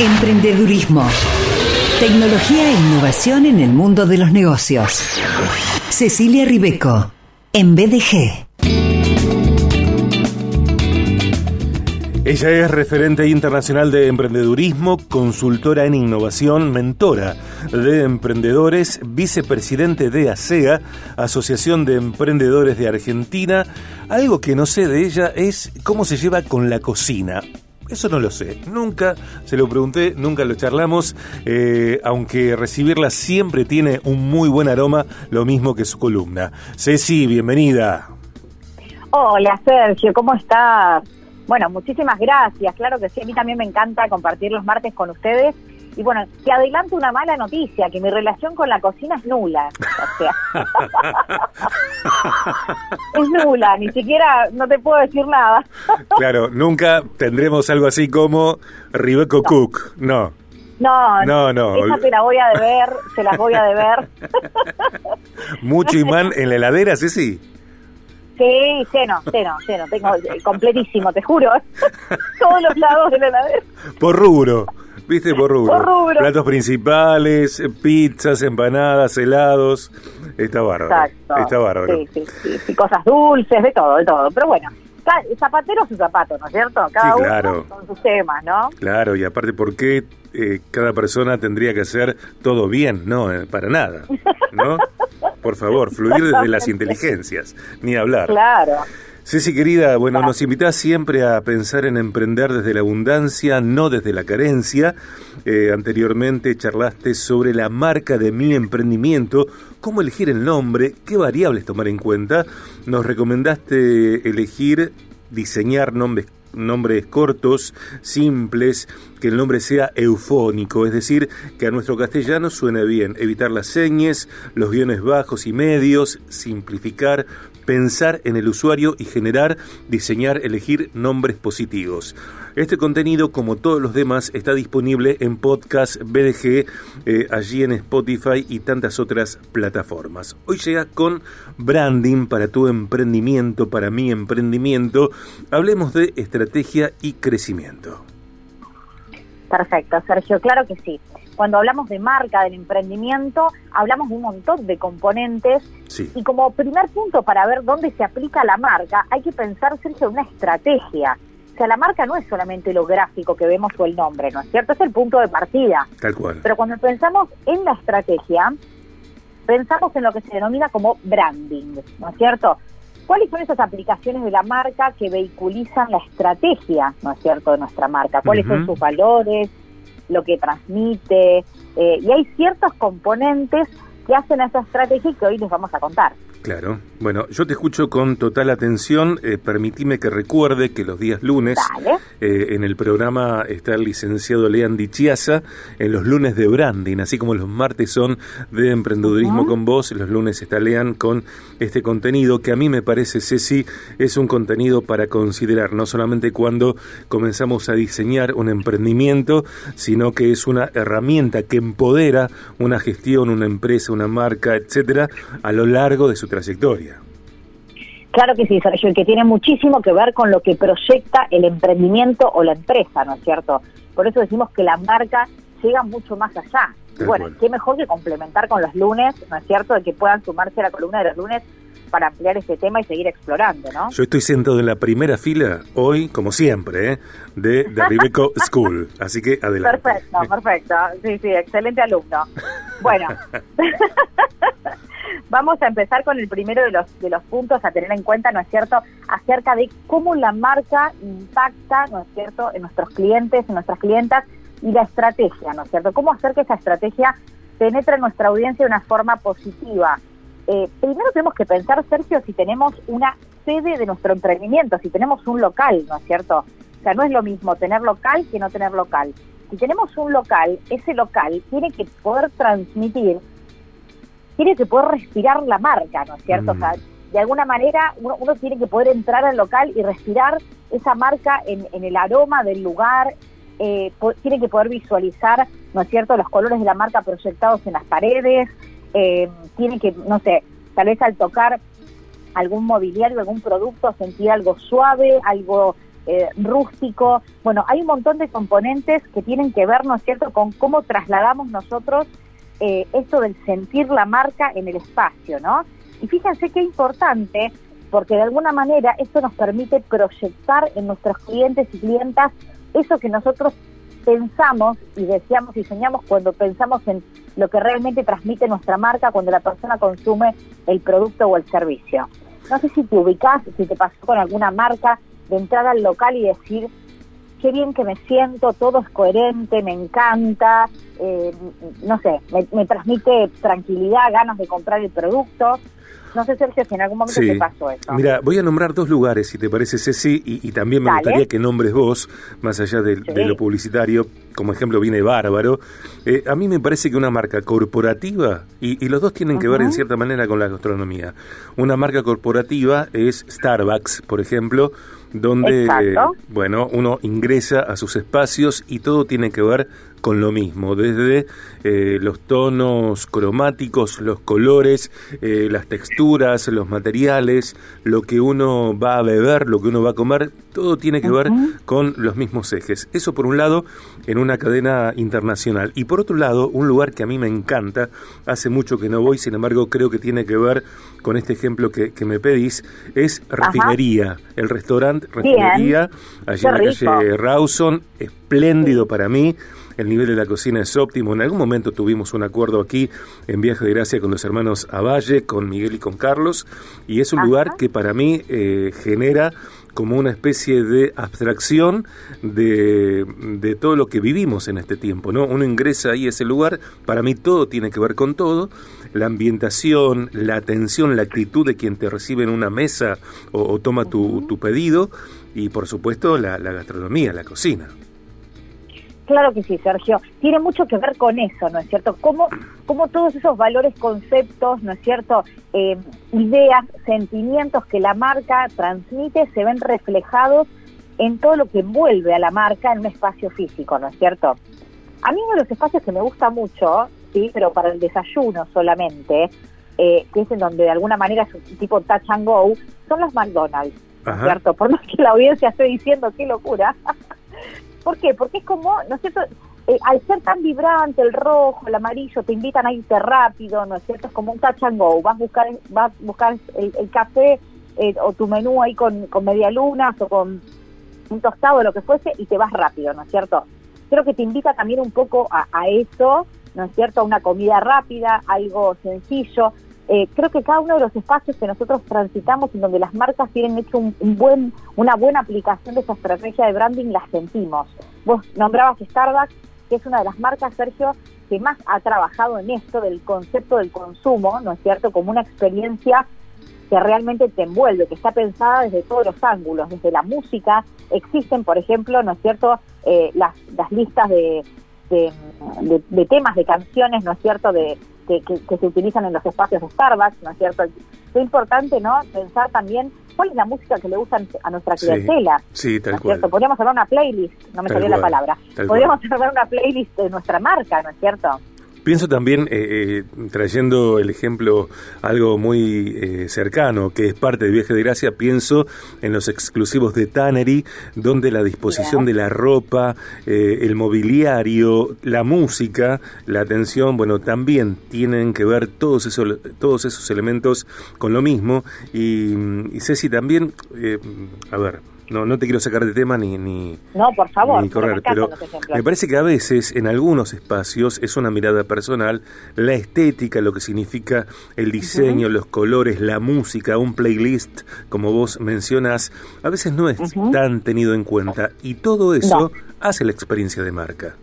Emprendedurismo. Tecnología e innovación en el mundo de los negocios. Cecilia Ribeco, en BDG. Ella es referente internacional de emprendedurismo, consultora en innovación, mentora de emprendedores, vicepresidente de ASEA, Asociación de Emprendedores de Argentina. Algo que no sé de ella es cómo se lleva con la cocina. Eso no lo sé, nunca se lo pregunté, nunca lo charlamos, eh, aunque recibirla siempre tiene un muy buen aroma, lo mismo que su columna. Ceci, bienvenida. Hola Sergio, ¿cómo estás? Bueno, muchísimas gracias, claro que sí, a mí también me encanta compartir los martes con ustedes y bueno, te adelanto una mala noticia, que mi relación con la cocina es nula. O sea, es nula, ni siquiera, no te puedo decir nada. claro, nunca tendremos algo así como Ribeco Cook, no. No, no, no. Esa te la voy a deber, se las voy a deber. Mucho imán en la heladera, sí, sí. Sí, ceno, ceno, ceno, tengo eh, completísimo, te juro. Todos los lados de la heladera. Por rubro. ¿Viste? Por rubro. Platos principales, pizzas, empanadas, helados. Está bárbaro. Exacto. Está bárbaro. Sí, sí, sí, Cosas dulces, de todo, de todo. Pero bueno, zapatero su zapato, ¿no es cierto? Cada sí, claro. uno con sus temas, ¿no? Claro, y aparte, ¿por qué eh, cada persona tendría que hacer todo bien? No, eh, para nada, ¿no? Por favor, fluir desde las inteligencias, ni hablar. Claro. Ceci querida, bueno, nos invitás siempre a pensar en emprender desde la abundancia, no desde la carencia. Eh, anteriormente charlaste sobre la marca de mi emprendimiento, cómo elegir el nombre, qué variables tomar en cuenta. Nos recomendaste elegir, diseñar nombres nombres cortos, simples, que el nombre sea eufónico, es decir, que a nuestro castellano suene bien, evitar las señas, los guiones bajos y medios, simplificar, pensar en el usuario y generar, diseñar, elegir nombres positivos. Este contenido, como todos los demás, está disponible en podcast BDG, eh, allí en Spotify y tantas otras plataformas. Hoy llega con branding para tu emprendimiento, para mi emprendimiento. Hablemos de estrategia y crecimiento. Perfecto, Sergio, claro que sí cuando hablamos de marca, del emprendimiento, hablamos de un montón de componentes. Y como primer punto para ver dónde se aplica la marca, hay que pensar, Sergio, una estrategia. O sea, la marca no es solamente lo gráfico que vemos o el nombre, ¿no es cierto? Es el punto de partida. Tal cual. Pero cuando pensamos en la estrategia, pensamos en lo que se denomina como branding, ¿no es cierto? ¿Cuáles son esas aplicaciones de la marca que vehiculizan la estrategia, ¿no es cierto?, de nuestra marca. ¿Cuáles son sus valores? lo que transmite, eh, y hay ciertos componentes que hacen esa estrategia que hoy les vamos a contar. Claro. Bueno, yo te escucho con total atención. Eh, permitime que recuerde que los días lunes eh, en el programa está el licenciado Lean Dichiasa, en los lunes de branding, así como los martes son de emprendedurismo con vos, los lunes está Lean con este contenido que a mí me parece, Ceci, es un contenido para considerar, no solamente cuando comenzamos a diseñar un emprendimiento, sino que es una herramienta que empodera una gestión, una empresa, una marca, etcétera, a lo largo de su trayectoria. Claro que sí, Sergio, y que tiene muchísimo que ver con lo que proyecta el emprendimiento o la empresa, ¿no es cierto? Por eso decimos que la marca llega mucho más allá. bueno, qué mejor que complementar con los lunes, ¿no es cierto? De que puedan sumarse a la columna de los lunes para ampliar este tema y seguir explorando, ¿no? Yo estoy sentado en la primera fila hoy, como siempre, ¿eh? de, de Ribeco School, así que adelante. Perfecto, perfecto. Sí, sí, excelente alumno. Bueno, Vamos a empezar con el primero de los, de los puntos a tener en cuenta, ¿no es cierto?, acerca de cómo la marca impacta, ¿no es cierto?, en nuestros clientes, en nuestras clientas y la estrategia, ¿no es cierto? ¿Cómo hacer que esa estrategia penetre en nuestra audiencia de una forma positiva? Eh, primero tenemos que pensar, Sergio, si tenemos una sede de nuestro emprendimiento, si tenemos un local, ¿no es cierto? O sea, no es lo mismo tener local que no tener local. Si tenemos un local, ese local tiene que poder transmitir tiene que poder respirar la marca, ¿no es cierto? O sea, mm. de alguna manera uno, tiene que poder entrar al local y respirar esa marca en, el aroma del lugar, eh, tiene que poder visualizar, ¿no es cierto?, los colores de la marca proyectados en las paredes, eh, tiene que, no sé, tal vez al tocar algún mobiliario, algún producto, sentir algo suave, algo eh, rústico. Bueno, hay un montón de componentes que tienen que ver, ¿no es cierto?, con cómo trasladamos nosotros eh, esto del sentir la marca en el espacio, ¿no? Y fíjense qué importante, porque de alguna manera esto nos permite proyectar en nuestros clientes y clientas eso que nosotros pensamos y deseamos y soñamos cuando pensamos en lo que realmente transmite nuestra marca cuando la persona consume el producto o el servicio. No sé si te ubicás, si te pasó con alguna marca de entrar al local y decir, qué bien que me siento, todo es coherente, me encanta, eh, no sé, me, transmite tranquilidad, ganas de comprar el producto. No sé, Sergio, si en algún momento te pasó eso. Mira, voy a nombrar dos lugares, si te parece, Ceci, y, y también me gustaría que nombres vos, más allá de, lo publicitario, como ejemplo viene Bárbaro. Eh, a mí me parece que una marca corporativa, y, los dos tienen que ver en cierta manera con la gastronomía, una marca corporativa es Starbucks, por ejemplo, donde, bueno, uno ingresa a sus espacios y todo tiene que ver con lo mismo, desde eh, los tonos cromáticos, los colores, eh, las texturas, los materiales, lo que uno va a beber, lo que uno va a comer, todo tiene que ver con los mismos ejes. Eso por un lado en una cadena internacional. Y por otro lado un lugar que a mí me encanta, hace mucho que no voy, sin embargo creo que tiene que ver con este ejemplo que, me pedís, es Refinería, el restaurante Refinería, allí en la calle Rawson, espléndido para mí. El nivel de la cocina es óptimo. En algún momento tuvimos un acuerdo aquí en Viaje de Gracia con los hermanos Avalle, con Miguel y con Carlos, y es un lugar que para mí eh, genera como una especie de abstracción de, de, todo lo que vivimos en este tiempo, ¿no? Uno ingresa ahí a ese lugar, para mí todo tiene que ver con todo, la ambientación, la atención, la actitud de quien te recibe en una mesa o, toma tu, tu, pedido y por supuesto la gastronomía, la cocina. Claro que sí, Sergio. Tiene mucho que ver con eso, ¿no es cierto? Cómo, cómo todos esos valores, conceptos, ¿no es cierto? Eh, ideas, sentimientos que la marca transmite se ven reflejados en todo lo que envuelve a la marca en un espacio físico, ¿no es cierto? A mí uno de los espacios que me gusta mucho, sí, pero para el desayuno solamente, eh, que es en donde de alguna manera es un tipo touch and go, son los McDonald's, ¿no es cierto? Por más que la audiencia esté diciendo qué locura. ¿Por qué? Porque es como, ¿no es cierto? Eh, al ser tan vibrante el rojo, el amarillo, te invitan a irte rápido, ¿no es cierto? Es como un touch and go. Vas a buscar, vas a buscar el, café eh, o tu menú ahí con, con medialunas o con un tostado o lo que fuese y te vas rápido, ¿no es cierto? Creo que te invita también un poco a, a eso, ¿no es cierto? A una comida rápida, algo sencillo. Eh, creo que cada uno de los espacios que nosotros transitamos y donde las marcas tienen hecho un, buen, una buena aplicación de esa estrategia de branding, las sentimos. Vos nombrabas Starbucks, que es una de las marcas, Sergio, que más ha trabajado en esto del concepto del consumo, ¿no es cierto?, como una experiencia que realmente te envuelve, que está pensada desde todos los ángulos, desde la música, existen, por ejemplo, ¿no es cierto?, eh, las, listas de, temas, de canciones, ¿no es cierto?, de, que, se utilizan en los espacios de Starbucks, ¿no es cierto? Es importante, ¿no? Pensar también cuál es la música que le gusta a nuestra clientela. Sí, tal ¿no es cierto? Podríamos hablar una playlist, no me salió la palabra. Podríamos hablar una playlist de nuestra marca, ¿no es cierto? Pienso también, eh, eh, trayendo el ejemplo algo muy eh, cercano, que es parte de Viaje de Gracia, pienso en los exclusivos de Tannery, donde la disposición de la ropa, el mobiliario, la música, la atención, bueno, también tienen que ver todos esos, todos esos elementos con lo mismo. Y, y Ceci también, a ver, no, no te quiero sacar de tema ni, ni, no, por favor, correr, pero me parece que a veces en algunos espacios es una mirada personal, la estética, lo que significa el diseño, los colores, la música, un playlist, como vos mencionas, a veces no es tan tenido en cuenta y todo eso hace la experiencia de marca.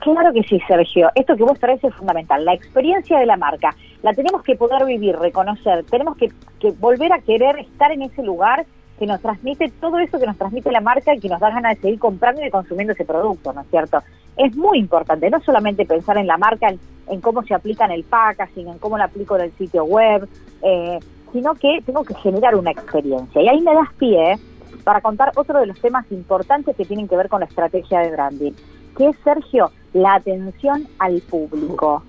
Claro que sí, Sergio. Esto que vos traes es fundamental. La experiencia de la marca la tenemos que poder vivir, reconocer. Tenemos que, que volver a querer estar en ese lugar que nos transmite todo eso que nos transmite la marca y que nos da ganas de seguir comprando y consumiendo ese producto, ¿no es cierto? Es muy importante, no solamente pensar en la marca, en, cómo se aplica en el packaging, en cómo lo aplico en el sitio web, eh, sino que tengo que generar una experiencia. Y ahí me das pie para contar otro de los temas importantes que tienen que ver con la estrategia de branding, que es, Sergio, la atención al público.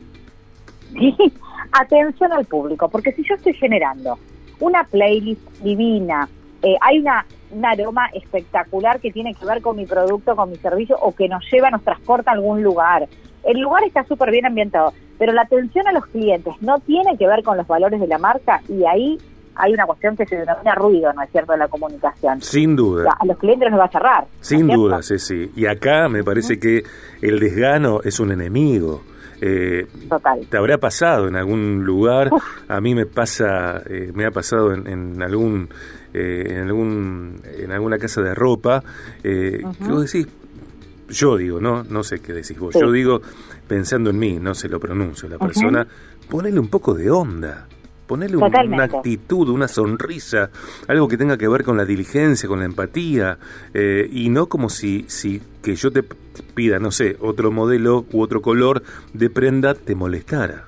Atención al público, porque si yo estoy generando una playlist divina, eh, hay una un aroma espectacular que tiene que ver con mi producto, con mi servicio o que nos lleva, nos transporta a algún lugar. El lugar está súper bien ambientado, pero la atención a los clientes no tiene que ver con los valores de la marca y ahí hay una cuestión que se denomina ruido, ¿no es cierto?, de la comunicación. Sin duda. a los clientes los va a cerrar. Sin duda, sí, sí. Y acá me parece que el desgano es un enemigo. Eh, Total. ¿Te habrá pasado en algún lugar? A mí me pasa, eh, me ha pasado en, algún, eh, en algún, en alguna casa de ropa. Eh, vos decís, yo digo, no, no sé qué decís vos. Yo digo, pensando en mí, no se lo pronuncio la persona, ponele un poco de onda. Ponerle una actitud, una sonrisa, algo que tenga que ver con la diligencia, con la empatía, eh, y no como si, si que yo te pida, no sé, otro modelo u otro color de prenda te molestara.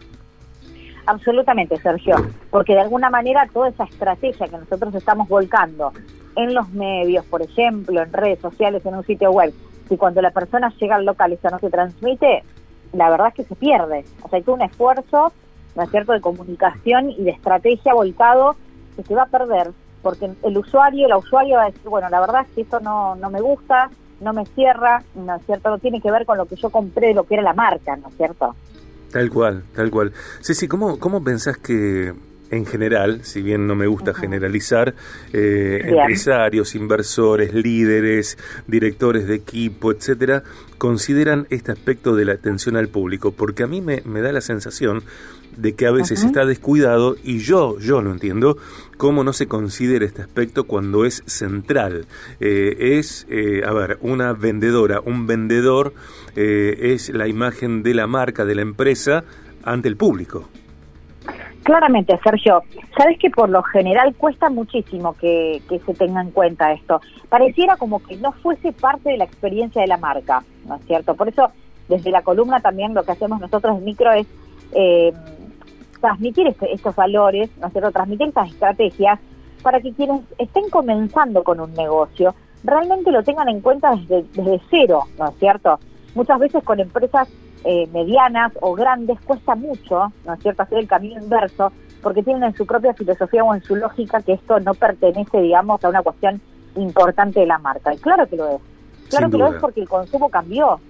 Absolutamente, Sergio, porque de alguna manera toda esa estrategia que nosotros estamos volcando en los medios, por ejemplo, en redes sociales, en un sitio web, si cuando la persona llega al local eso no se transmite, la verdad es que se pierde. O sea, hay todo un esfuerzo ¿no es cierto?, de comunicación y de estrategia volcado que se va a perder, porque el usuario, la usuaria va a decir, bueno, la verdad es que esto no, no me gusta, no me cierra, ¿no es cierto?, no tiene que ver con lo que yo compré, lo que era la marca, ¿no es cierto? Tal cual, tal cual. Sí, sí, ¿cómo, cómo pensás que en general, si bien no me gusta generalizar, eh, empresarios, inversores, líderes, directores de equipo, etcétera, consideran este aspecto de la atención al público, porque a mí me, da la sensación de que a veces está descuidado y yo, yo lo entiendo, cómo no se considera este aspecto cuando es central. Eh, es, eh, a ver, una vendedora, un vendedor es la imagen de la marca, de la empresa ante el público. Claramente, Sergio, sabes que por lo general cuesta muchísimo que, se tenga en cuenta esto. Pareciera como que no fuese parte de la experiencia de la marca, ¿no es cierto? Por eso, desde la columna también lo que hacemos nosotros en micro es eh, transmitir este, estos valores, ¿no es cierto? Transmitir estas estrategias para que quienes estén comenzando con un negocio realmente lo tengan en cuenta desde, desde cero, ¿no es cierto? Muchas veces con empresas eh, medianas o grandes cuesta mucho, ¿no es cierto?, hacer el camino inverso, porque tienen en su propia filosofía o en su lógica que esto no pertenece, digamos, a una cuestión importante de la marca. Y claro que lo es. Claro que lo es porque el consumo cambió.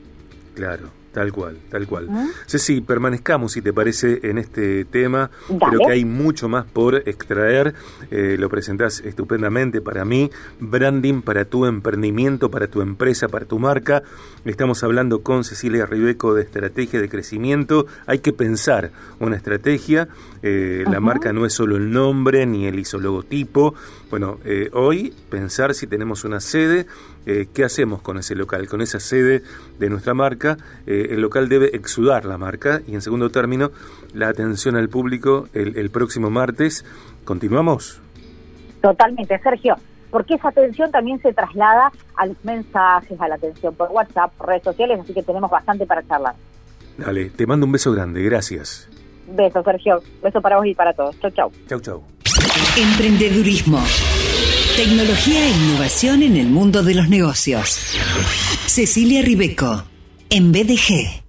Claro. Tal cual, tal cual. Sí, sí, permanezcamos, si te parece, en este tema. Creo que hay mucho más por extraer. Eh, lo presentás estupendamente para mí. Branding para tu emprendimiento, para tu empresa, para tu marca. Estamos hablando con Cecilia Ribeco de estrategia de crecimiento. Hay que pensar una estrategia. Eh, la marca no es solo el nombre ni el isologotipo. Bueno, eh, hoy pensar si tenemos una sede eh, ¿qué hacemos con ese local, con esa sede de nuestra marca? Eh, el local debe exudar la marca y en segundo término, la atención al público el, próximo martes. ¿Continuamos? Totalmente, Sergio, porque esa atención también se traslada a los mensajes, a la atención por WhatsApp, por redes sociales, así que tenemos bastante para charlar. Dale, te mando un beso grande, gracias. Beso, Sergio. Beso para vos y para todos. Chau, chau. Chau, chau. Emprendedurismo. Tecnología e innovación en el mundo de los negocios. Cecilia Ribeco, en BDG.